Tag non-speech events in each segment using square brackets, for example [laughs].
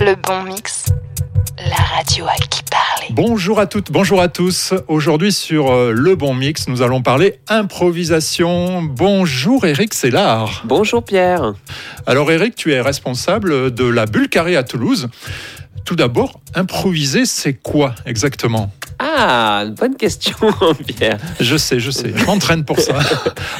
Le bon mix, la radio à qui parler. Bonjour à toutes, bonjour à tous. Aujourd'hui sur euh, Le Bon Mix, nous allons parler improvisation. Bonjour Eric Sellard. Bonjour Pierre. Alors Eric, tu es responsable de la Bulle Carrée à Toulouse. Tout d'abord, improviser, c'est quoi exactement? Ah, bonne question [laughs] Pierre. Je sais, je sais, je m'entraîne pour ça.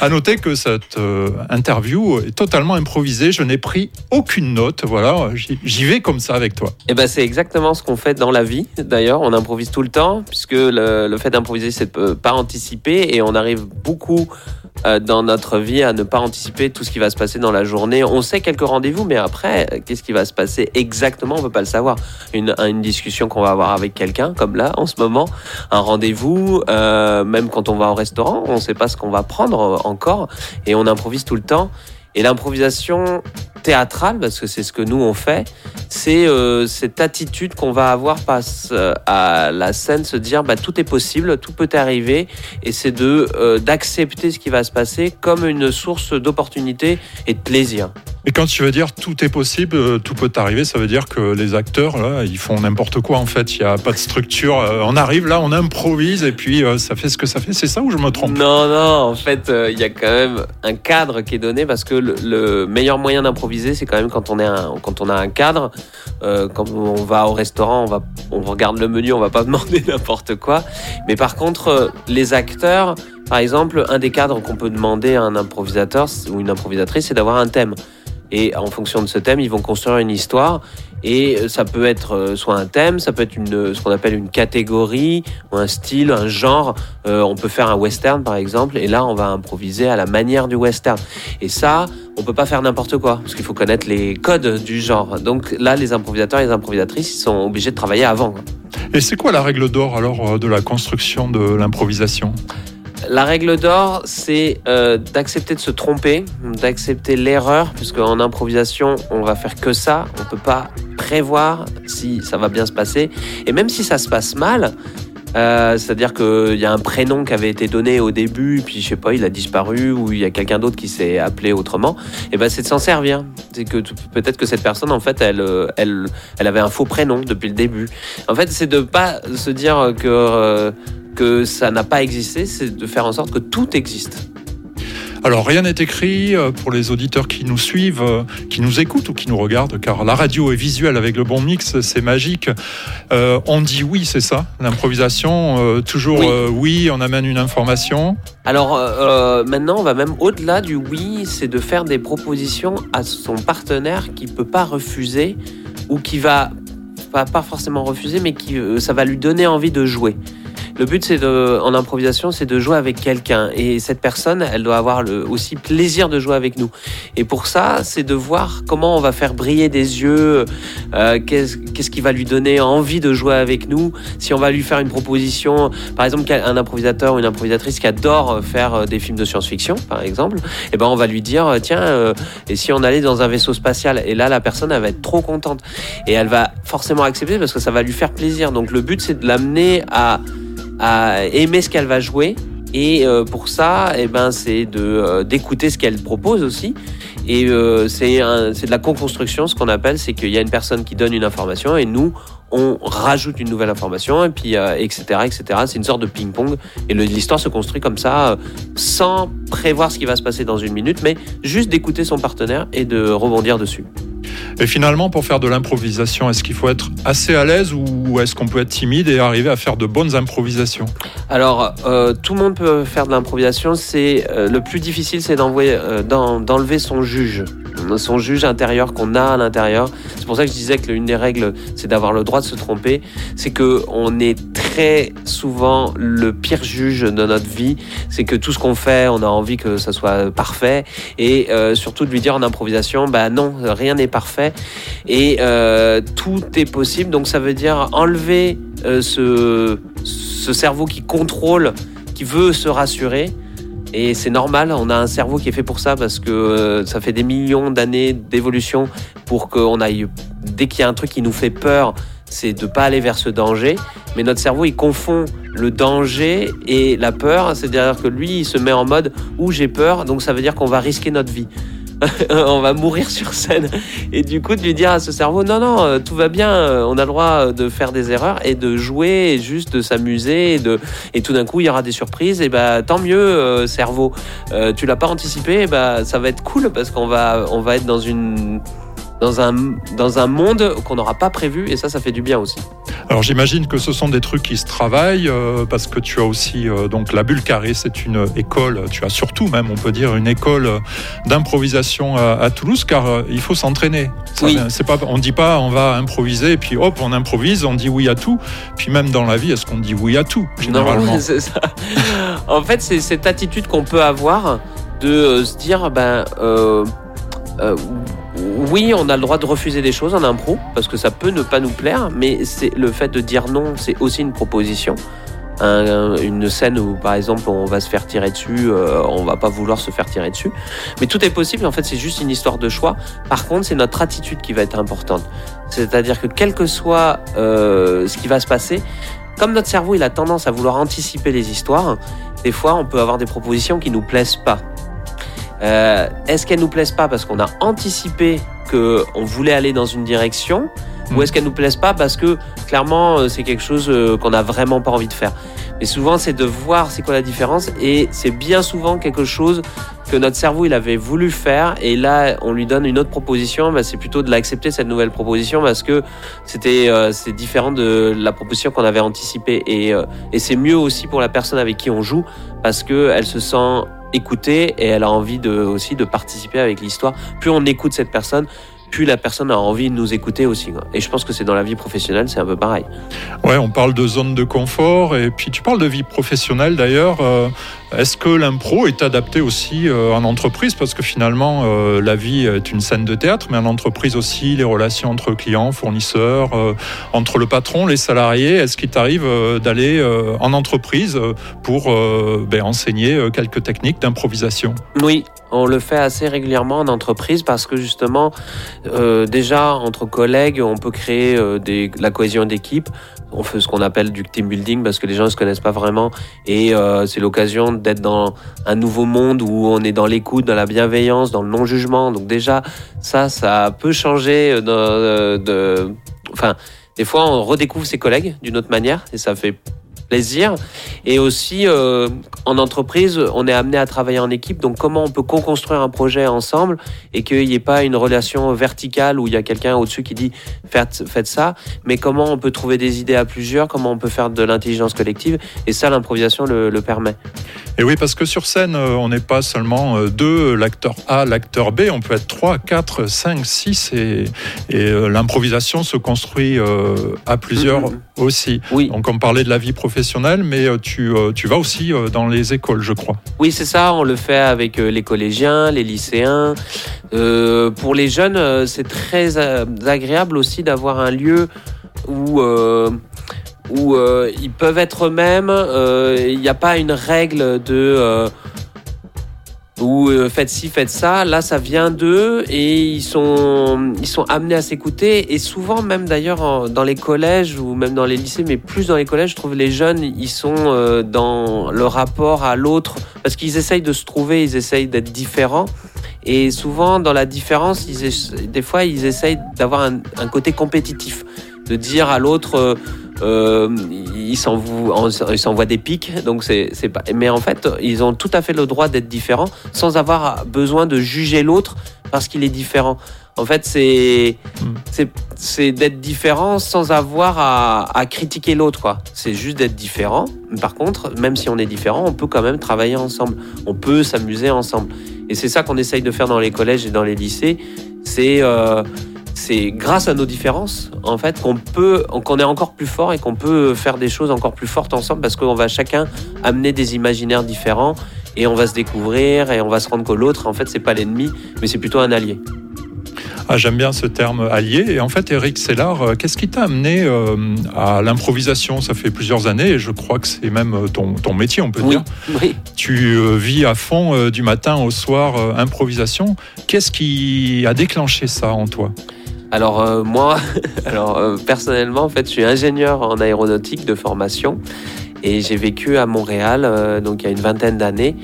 à noter que cette euh, interview est totalement improvisée, je n'ai pris aucune note, voilà, j'y vais comme ça avec toi. Eh ben, c'est exactement ce qu'on fait dans la vie. D'ailleurs, on improvise tout le temps, puisque le, le fait d'improviser, c'est de pas anticiper, et on arrive beaucoup euh, dans notre vie à ne pas anticiper tout ce qui va se passer dans la journée. On sait quelques rendez-vous, mais après, euh, qu'est-ce qui va se passer exactement? On peut pas le savoir. Une, une discussion qu'on va avoir avec quelqu'un, comme là, en ce moment, un rendez-vous, euh, même quand on va au restaurant, on sait pas ce qu'on va prendre euh, encore, et on improvise tout le temps. Et l'improvisation théâtrale, parce que c'est ce que nous on fait, c'est euh, cette attitude qu'on va avoir face euh, à la scène, se dire bah, tout est possible, tout peut arriver, et c'est de euh, d'accepter ce qui va se passer comme une source d'opportunité et de plaisir. Et quand tu veux dire tout est possible, euh, tout peut arriver, ça veut dire que les acteurs, là, ils font n'importe quoi en fait. Il n'y a pas de structure. Euh, On arrive là, on improvise et puis euh, ça fait ce que ça fait. C'est ça ou je me trompe? Non, non, en fait, il y a quand même un cadre qui est donné parce que le, le meilleur moyen d'improviser, c'est quand même quand on, est un, quand on a un cadre. Quand on va au restaurant, on, va, on regarde le menu, on va pas [laughs] demander n'importe quoi. Mais par contre, les acteurs, par exemple, un des cadres qu'on peut demander à un improvisateur ou une improvisatrice, c'est d'avoir un thème. Et en fonction de ce thème, ils vont construire une histoire. Et euh, ça peut être euh, soit un thème, ça peut être une, ce qu'on appelle une catégorie, ou un style, un genre. Euh, on peut faire un western par exemple, et là on va improviser à la manière du western. Et ça, on peut pas faire n'importe quoi, parce qu'il faut connaître les codes du genre. Donc là, les improvisateurs et les improvisatrices, ils sont obligés de travailler avant. Et c'est quoi la règle d'or alors euh, de la construction de l'improvisation? La règle d'or, c'est euh, d'accepter de se tromper, d'accepter l'erreur, puisque en improvisation, on va faire que ça. On peut pas prévoir si ça va bien se passer. Et même si ça se passe mal, euh, c'est-à-dire qu'il y a un prénom qui avait été donné au début, puis je sais pas, il a disparu, ou il y a quelqu'un d'autre qui s'est appelé autrement, et ben c'est de s'en servir. C'est que peut-être que cette personne, en fait, elle, elle, elle avait un faux prénom depuis le début. En fait, c'est de pas se dire que, euh, que ça n'a pas existé, c'est de faire en sorte que tout existe. Alors rien n'est écrit euh, pour les auditeurs qui nous suivent, euh, qui nous écoutent ou qui nous regardent, car la radio est visuelle avec le bon mix, c'est magique. Euh, on dit oui, c'est ça, l'improvisation. euh, toujours Oui. euh, oui, on amène une information. Alors maintenant, on va même au-delà du oui, c'est de faire des propositions à son partenaire qui peut pas refuser ou qui va pas, pas forcément refuser, mais qui ça va lui donner envie de jouer. Le but, c'est de, en improvisation, c'est de jouer avec quelqu'un. Et cette personne, elle doit avoir le, aussi plaisir de jouer avec nous. Et pour ça, c'est de voir comment on va faire briller des yeux, euh, qu'est-ce qu'est-ce qui va lui donner envie de jouer avec nous. Si on va lui faire une proposition, par exemple, un improvisateur ou une improvisatrice qui adore faire euh, des films de science-fiction, par exemple, et ben on va lui dire, euh, tiens, euh, et si on allait dans un vaisseau spatial? Et là, la personne, elle va être trop contente. Et elle va forcément accepter parce que ça va lui faire plaisir. Donc le but, c'est de l'amener à à aimer ce qu'elle va jouer. Et euh, pour ça, eh ben, c'est de euh, d'écouter ce qu'elle propose aussi. Et euh, c'est de la co-construction, ce qu'on appelle, c'est qu'il y a une personne qui donne une information et nous, on rajoute une nouvelle information et puis euh, etc etc. C'est une sorte de ping-pong et le- l'histoire se construit comme ça, euh, sans prévoir ce qui va se passer dans une minute, mais juste d'écouter son partenaire et de rebondir dessus. Et finalement, pour faire de l'improvisation, est-ce qu'il faut être assez à l'aise ou est-ce qu'on peut être timide et arriver à faire de bonnes improvisations Alors, euh, tout le monde peut faire de l'improvisation. Euh, le plus difficile, c'est euh, d'en- d'enlever son juge, son juge intérieur qu'on a à l'intérieur. C'est pour ça que je disais que l'une des règles, c'est d'avoir le droit de se tromper. C'est que on est très souvent le pire juge de notre vie. C'est que tout ce qu'on fait, on a envie que ça soit parfait, et surtout de lui dire en improvisation, bah non, rien n'est parfait, et euh, tout est possible. Donc ça veut dire enlever euh, ce, ce cerveau qui contrôle, qui veut se rassurer. Et c'est normal, on a un cerveau qui est fait pour ça parce que euh, ça fait des millions d'années d'évolution pour qu'on aille. Dès qu'il y a un truc qui nous fait peur, c'est de pas aller vers ce danger. Mais notre cerveau, il confond le danger et la peur. C'est-à-dire que lui, il se met en mode où j'ai peur, donc ça veut dire qu'on va risquer notre vie. [laughs] on va mourir sur scène. Et du coup, de lui dire à ce cerveau, non, non, euh, tout va bien, euh, on a le droit de faire des erreurs et de jouer, et juste de s'amuser, et, de... et tout d'un coup, il y aura des surprises, et bah tant mieux, euh, cerveau. Euh, tu l'as pas anticipé, et bah ça va être cool parce qu'on va, on va être dans une dans un, dans un monde qu'on n'aura pas prévu et ça, ça fait du bien aussi. Alors j'imagine que ce sont des trucs qui se travaillent euh, parce que tu as aussi euh, donc la bulle carrée, c'est une école, tu as surtout même on peut dire une école d'improvisation à, à, Toulouse car euh, il faut s'entraîner. Oui. C'est pas, on dit pas on va improviser et puis hop on improvise, on dit oui à tout. Puis même dans la vie, est-ce qu'on dit oui à tout généralement Non, [laughs] c'est ça. En fait, c'est cette attitude qu'on peut avoir de se dire ben oui, on a le droit de refuser des choses en impro parce que ça peut ne pas nous plaire, mais c'est le fait de dire non, c'est aussi une proposition. Un- une scène où, par exemple, on va se faire tirer dessus, euh, on va pas vouloir se faire tirer dessus, mais tout est possible. En fait, c'est juste une histoire de choix. Par contre, c'est notre attitude qui va être importante. C'est-à-dire que quel que soit euh, ce qui va se passer, comme notre cerveau, il a tendance à vouloir anticiper les histoires. Des fois, on peut avoir des propositions qui nous plaisent pas. Euh, Est-ce qu'elles nous plaisent pas parce qu'on a anticipé que on voulait aller dans une direction, ou Mm. est-ce qu'elles nous plaisent pas parce que clairement euh, c'est quelque chose euh, qu'on a vraiment pas envie de faire. Mais souvent, c'est de voir c'est quoi la différence, et c'est bien souvent quelque chose que notre cerveau il avait voulu faire, et là on lui donne une autre proposition. Bah, c'est plutôt de l'accepter cette nouvelle proposition parce que c'était euh, c'est différent de la proposition qu'on avait anticipée, et, euh, et c'est mieux aussi pour la personne avec qui on joue parce que elle se sent écoutée et elle a envie de, aussi de participer avec l'histoire. Plus on écoute cette personne, plus la personne a envie de nous écouter aussi. quoi. Et je pense que c'est dans la vie professionnelle, c'est un peu pareil. Ouais, on parle de zone de confort et puis tu parles de vie professionnelle d'ailleurs. Euh, Est-ce que l'impro est adapté aussi euh, en entreprise? Parce que finalement, euh, la vie est une scène de théâtre, mais en entreprise aussi, les relations entre clients, fournisseurs, entre le patron, les salariés. Est-ce qu'il t'arrive d'aller en entreprise pour ben, enseigner quelques techniques d'improvisation? Oui, on le fait assez régulièrement en entreprise parce que justement, euh, déjà entre collègues, on peut créer euh, des, la cohésion d'équipe. On fait ce qu'on appelle du team building parce que les gens ne se connaissent pas vraiment et euh, c'est l'occasion d'être dans un nouveau monde où on est dans l'écoute, dans la bienveillance, dans le non-jugement. Donc déjà, ça, ça peut changer euh, de, euh, de, enfin, des fois, on redécouvre ses collègues d'une autre manière et ça fait plaisir. Et aussi, euh, en entreprise, on est amené à travailler en équipe. Donc, comment on peut co-construire un projet ensemble et qu'il n'y ait pas une relation verticale où il y a quelqu'un au-dessus qui dit faites, faites ça, mais comment on peut trouver des idées à plusieurs, comment on peut faire de l'intelligence collective? Et ça, l'improvisation le, le permet. Et oui, parce que sur scène, euh, on n'est pas seulement euh, deux, l'acteur A, l'acteur B, on peut être trois, quatre, cinq, six, et, et l'improvisation se construit à plusieurs Mhm. aussi. Oui, Donc on parlait de la vie professionnelle, mais euh, tu, euh, tu vas aussi euh, dans les écoles, je crois. Oui, c'est ça. On le fait avec les collégiens, les lycéens. Pour les jeunes, c'est très agréable aussi d'avoir un lieu où où ils peuvent être eux-mêmes. Il n'y a pas une règle de ou euh, faites ci, faites ça. Là, ça vient d'eux et ils sont, ils sont amenés à s'écouter. Et souvent, même d'ailleurs, dans les collèges ou même dans les lycées, mais plus dans les collèges, je trouve les jeunes, ils sont euh, dans le rapport à l'autre parce qu'ils essayent de se trouver, ils essayent d'être différents. Et souvent, dans la différence, ils des fois, ils essayent d'avoir un, un côté compétitif, de dire à l'autre. euh, euh, ils s'envoient des pics, donc c'est pas. Mais en fait, ils ont tout à fait le droit d'être différents, sans avoir besoin de juger l'autre parce qu'il est différent. En fait, c'est Mm. c'est c'est d'être différent sans avoir à, à critiquer l'autre, quoi. C'est juste d'être différent. Par contre, même si on est différent, on peut quand même travailler ensemble. On peut s'amuser ensemble. Et c'est ça qu'on essaye de faire dans les collèges et dans les lycées. C'est euh, c'est grâce à nos différences, en fait, qu'on peut, qu'on est encore plus fort et qu'on peut faire des choses encore plus fortes ensemble parce qu'on va chacun amener des imaginaires différents et on va se découvrir et on va se rendre que l'autre, en fait, c'est pas l'ennemi, mais c'est plutôt un allié. Ah, J'aime bien ce terme allié. Et en fait, Eric Sellard, euh, qu'est-ce qui t'a amené euh, à l'improvisation? Ça fait plusieurs années et je crois que c'est même euh, ton, ton métier, on peut Oui, dire. oui. Tu euh, vis à fond euh, du matin au soir improvisation. Qu'est-ce qui a déclenché ça en toi? Alors euh, moi, [laughs] alors euh, personnellement, en fait, je suis ingénieur en aéronautique de formation et j'ai vécu à Montréal, euh, donc il y a une vingtaine d'années.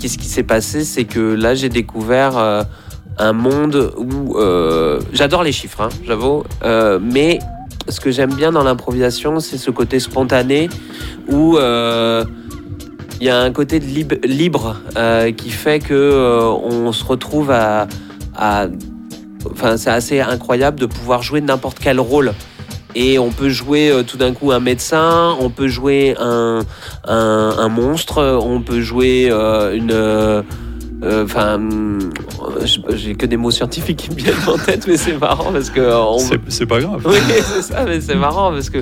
Qu'est-ce qui s'est passé, c'est que là, j'ai découvert euh, un monde où euh, j'adore les chiffres, hein, j'avoue, euh, mais ce que j'aime bien dans l'improvisation, c'est ce côté spontané où il y a un côté de lib- libre qui fait que on se retrouve à, à- enfin c'est assez incroyable de pouvoir jouer n'importe quel rôle. Et on peut jouer euh, tout d'un coup un médecin, on peut jouer un, un, monstre, on peut jouer euh, une. Euh, euh, Enfin, je- j'ai que des mots scientifiques qui me viennent en tête, mais c'est marrant parce que euh, on, C'est- pas grave. oui, [laughs] c'est ça, mais c'est marrant parce que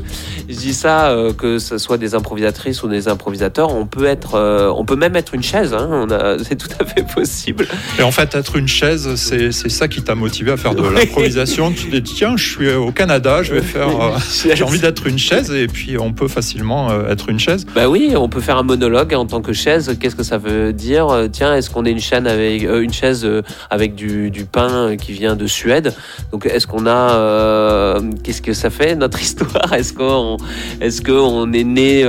je dis ça, euh, que ce soit des improvisatrices ou des improvisateurs, on peut être, euh, on peut même être une chaise, hein, [laughs] c'est tout à fait possible. Et en fait, être une chaise, c'est c'est ça qui t'a motivé à faire de Oui. l'improvisation. Tu te dis, tiens, je suis au Canada, je vais faire. euh, [laughs] Chaise. J'ai envie d'être une chaise, et puis on peut facilement euh, être une chaise. Bah oui, on peut faire un monologue en tant que chaise. Qu'est-ce que ça veut dire? Euh, Tiens, est-ce qu'on est une chaîne avec euh, une chaise euh, avec du, du pain qui vient de Suède Donc, est-ce qu'on a euh, Qu'est-ce que ça fait notre [laughs] histoire? Est-ce qu'on est-ce qu'on est né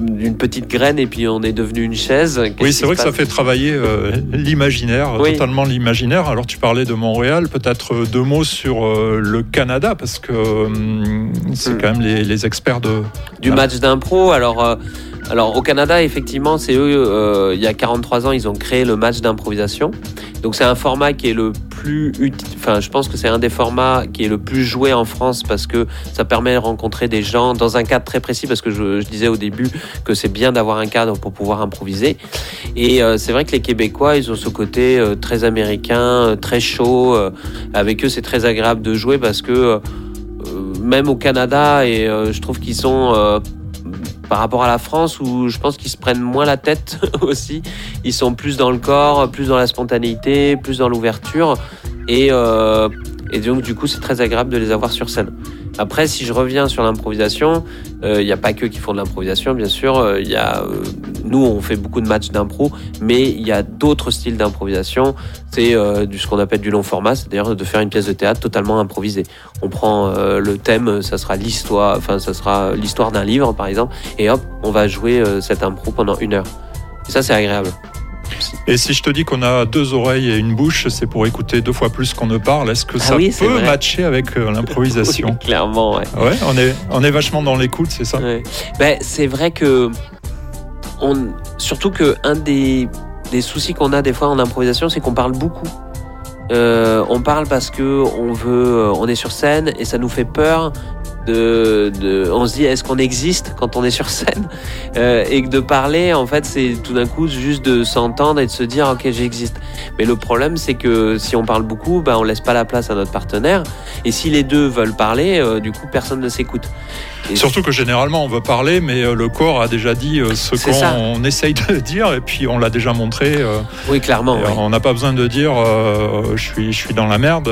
d'une petite graine et puis on est devenu une chaise? Oui, c'est vrai que ça fait travailler l'imaginaire, Oui. totalement l'imaginaire. Alors, tu parlais de Montréal, peut-être deux mots sur le Canada, parce que c'est Hmm. quand même les, les experts de. du match d'impro. Alors, euh, alors au Canada, effectivement, c'est eux, euh, il y a 43 ans, ils ont créé le match d'improvisation. Donc c'est un format qui est le plus utile. Enfin, je pense que c'est un des formats qui est le plus joué en France parce que ça permet de rencontrer des gens dans un cadre très précis. Parce que je, disais au début que c'est bien d'avoir un cadre pour pouvoir improviser. Et euh, c'est vrai que les Québécois, ils ont ce côté euh, très américain, très chaud. avec eux, c'est très agréable de jouer parce que même au Canada, et je trouve qu'ils sont par rapport à la France où je pense qu'ils se prennent moins la tête [laughs] aussi. Ils sont plus dans le corps, plus dans la spontanéité, plus dans l'ouverture. Et, euh, et donc, du coup, c'est très agréable de les avoir sur scène. Après, si je reviens sur l'improvisation, il n'y a pas que qui font de l'improvisation, bien sûr. Euh, Il y a, euh, nous, on fait beaucoup de matchs d'impro, mais il y a d'autres styles d'improvisation. C'est euh, du ce qu'on appelle du long format, c'est-à-dire de faire une pièce de théâtre totalement improvisée. On prend euh, le thème, ça sera l'histoire, enfin, ça sera l'histoire d'un livre, par exemple, et hop, on va jouer euh, cette impro pendant une heure. Et ça, c'est agréable. Et si je te dis qu'on a deux oreilles et une bouche, c'est pour écouter deux fois plus qu'on ne parle. Est-ce que Ah ça oui, peut vrai. matcher avec euh, l'improvisation? Oui, [laughs] clairement, ouais. Ouais, on est, on est vachement dans l'écoute, c'est ça? Ouais. Ben, c'est vrai que on, surtout que un des, des soucis qu'on a des fois en improvisation, c'est qu'on parle beaucoup. Euh, on parle parce que on veut, euh, on est sur scène et ça nous fait peur. De, de, on se dit est-ce qu'on existe quand on est sur scène? Euh, et que de parler en fait c'est tout d'un coup juste de s'entendre et de se dire ok j'existe mais le problème c'est que si on parle beaucoup ben, on laisse pas la place à notre partenaire et si les deux veulent parler euh, du coup personne ne s'écoute Et Surtout que généralement on veut parler, mais euh, le corps a déjà dit euh, ce qu'on [laughs] essaye de dire, et puis on l'a déjà montré. euh, oui clairement. On n'a pas besoin de dire euh, je, suis, je suis dans la merde.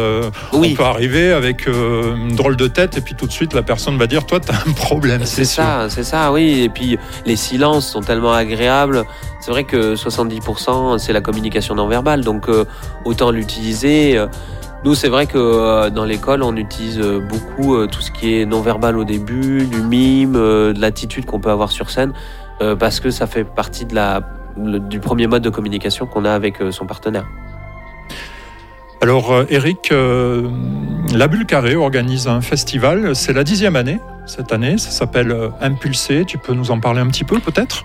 Oui. On peut arriver avec euh, une drôle de tête, et puis tout de suite la personne va dire toi t'as un problème. C'est ça, c'est ça, oui. Et puis les silences sont tellement agréables. C'est vrai que 70% c'est la communication non verbale, donc euh, autant l'utiliser. Nous, c'est vrai que euh, dans l'école, on utilise euh, beaucoup euh, tout ce qui est non verbal au début, du mime, de l'attitude qu'on peut avoir sur scène, parce que ça fait partie du premier mode de communication qu'on a avec son partenaire. Alors Eric, la Bulle organise un festival, c'est la dixième année cette année, ça s'appelle Impulsé, tu peux nous en parler un petit peu peut-être?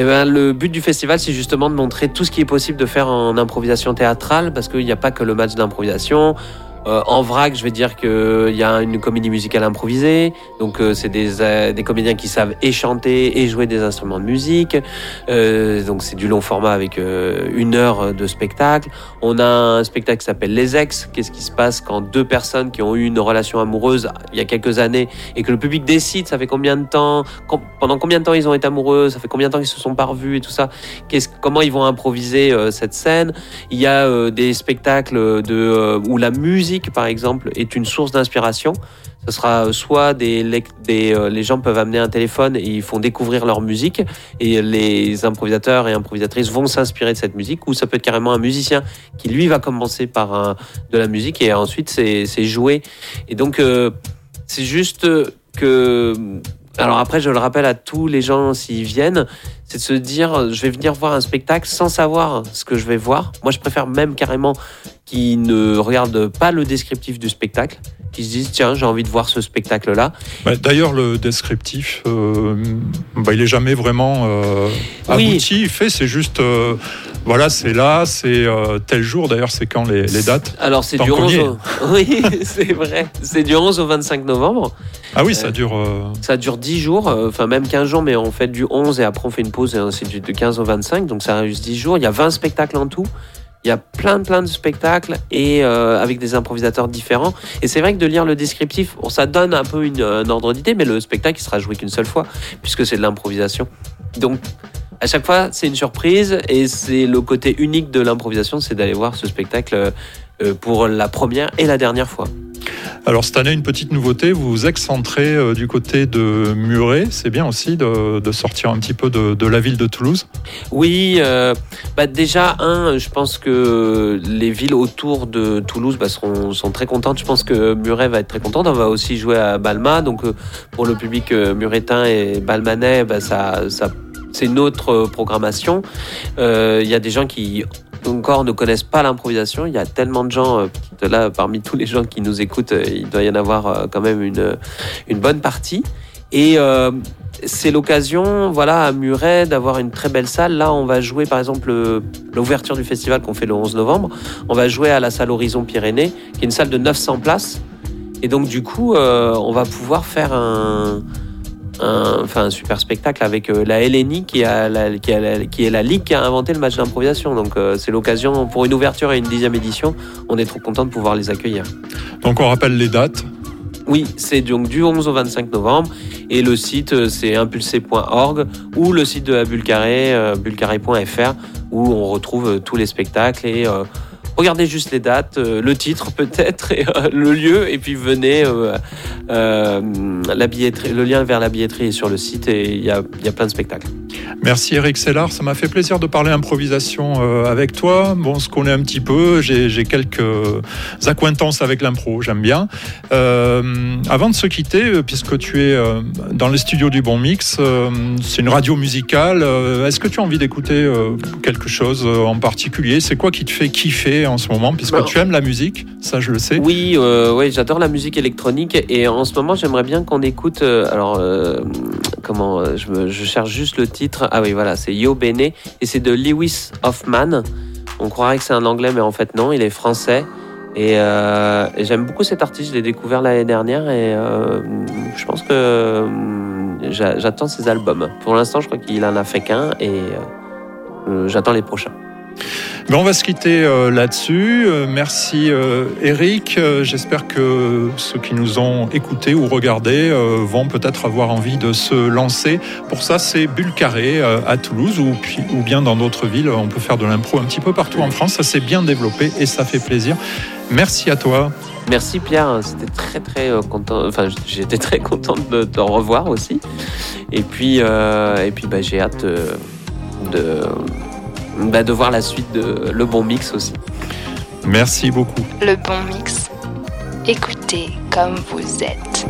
Eh ben, le but du festival, c'est justement de montrer tout ce qui est possible de faire en improvisation théâtrale, parce qu'il n'y a pas que le match d'improvisation. Euh, en vrac, je vais dire qu'il y a une comédie musicale improvisée, donc euh, c'est des, euh, des comédiens qui savent et chanter et jouer des instruments de musique. Euh, donc c'est du long format avec euh, une heure de spectacle. On a un spectacle qui s'appelle Les Ex. Qu'est-ce qui se passe quand deux personnes qui ont eu une relation amoureuse il y a quelques années et que le public décide, ça fait combien de temps, pendant combien de temps ils ont été amoureux, ça fait combien de temps qu'ils se sont pas revus et tout ça. Comment ils vont improviser euh, cette scène? Il y a euh, des spectacles de euh, où la musique, par exemple, est une source d'inspiration. Ce sera euh, soit des, des euh, les gens peuvent amener un téléphone et ils font découvrir leur musique et les improvisateurs et improvisatrices vont s'inspirer de cette musique ou ça peut être carrément un musicien qui lui va commencer par de la musique et ensuite c'est joué et donc euh, c'est juste que Alors après, je le rappelle à tous les gens s'ils viennent, c'est de se dire, je vais venir voir un spectacle sans savoir ce que je vais voir. Moi, je préfère même carrément qu'ils ne regardent pas le descriptif du spectacle, qu'ils se disent, tiens, j'ai envie de voir ce spectacle-là. Bah, D'ailleurs, le descriptif, euh, bah, il est jamais vraiment euh, Oui. abouti. Fait, c'est juste, euh, voilà, c'est là, c'est euh, tel jour. D'ailleurs, c'est quand les, les dates? Alors c'est du qu'on 11 y est. au... [laughs] Oui, c'est vrai. C'est du 11 au 25 novembre. Ah oui, ça dure. Ça dure 10 jours, enfin même 15 jours, mais on fait du 11 et après on fait une pause et ainsi de suite, de 15 au 25, donc ça reste 10 jours. Il y a 20 spectacles en tout. Il y a plein, plein de spectacles et euh, avec des improvisateurs différents. Et c'est vrai que de lire le descriptif, ça donne un peu un ordre d'idée, mais le spectacle il sera joué qu'une seule fois puisque c'est de l'improvisation. Donc à chaque fois, c'est une surprise et c'est le côté unique de l'improvisation, c'est d'aller voir ce spectacle euh, pour la première et la dernière fois. Alors cette année, une petite nouveauté, vous vous excentrez euh, du côté de Muret. C'est bien aussi de, de sortir un petit peu de, de la ville de Toulouse. Oui, euh, bah déjà, un, je pense que les villes autour de Toulouse bah, seront, sont très contentes. Je pense que Muret va être très contente. On va aussi jouer à Balma. Donc, euh, pour le public euh, muretin et balmanais, bah, ça, ça, c'est une autre euh, programmation. Euh, Il y a des gens qui encore ne connaissent pas l'improvisation. Il y a tellement de gens, euh, là, parmi tous les gens qui nous écoutent, il doit y en avoir quand même une, une bonne partie. Et euh, c'est l'occasion, voilà, à Muret, d'avoir une très belle salle. Là, on va jouer, par exemple, le- l'ouverture du festival qu'on fait le 11 novembre. On va jouer à la salle Horizon Pyrénées, qui est une salle de 900 places. Et donc, du coup, euh, on va pouvoir faire un, un- enfin, un super spectacle avec euh, la LNI, qui, a la- qui, a la- qui est la ligue qui a inventé le match d'improvisation. Donc, euh, c'est l'occasion pour une ouverture et une dixième édition. On est trop content de pouvoir les accueillir. Donc on rappelle les dates. Oui, c'est donc du 11 au 25 novembre et le site euh, c'est impulsé.org ou le site de la Bulcaré, euh, bulcaré.fr où on retrouve tous les spectacles et euh, regardez juste les dates, euh, le titre [laughs] peut-être euh, le lieu et puis venez. euh, la billetterie, le lien vers la billetterie est sur le site et il y a plein de spectacles. Merci Eric Sellard, ça m'a fait plaisir de parler improvisation euh, avec toi. Bon, on se connaît un petit peu, j'ai quelques acquaintances avec l'impro, j'aime bien. Euh, avant de se quitter, euh, puisque tu es dans les studios du Bon Mix, c'est une radio musicale, est-ce que tu as envie d'écouter quelque chose en particulier? C'est quoi qui te fait kiffer en ce moment? Puisque Bah, tu aimes la musique, ça je le sais. Oui, euh, ouais, j'adore la musique électronique et en ce moment j'aimerais bien qu'on écoute. alors, euh, comment je, me- je cherche juste le titre. Ah oui, voilà, c'est Yo Bene et c'est de Lewis Hoffman. On croirait que c'est un anglais, mais en fait non, il est français. Et, euh, j'aime beaucoup cet artiste. Je l'ai découvert l'année dernière et euh, je pense que euh, j'a- j'attends ses albums. Pour l'instant, je crois qu'il en a fait qu'un et j'attends les prochains. On va se quitter euh, là-dessus. Euh, merci euh, Eric. J'espère que ceux qui nous ont écoutés ou regardés vont peut-être avoir envie de se lancer. Pour ça, c'est Bulle Carré à Toulouse ou, bien dans d'autres villes. On peut faire de l'impro un petit peu partout en France. Ça s'est bien développé et ça fait plaisir. Merci à toi. Merci Pierre, c'était très très content. Enfin, j'étais très contente de te revoir aussi. Et puis, et puis, bah, j'ai hâte de, bah, de voir la suite de Le Bon Mix aussi. Merci beaucoup. Le bon mix. Écoutez comme vous êtes.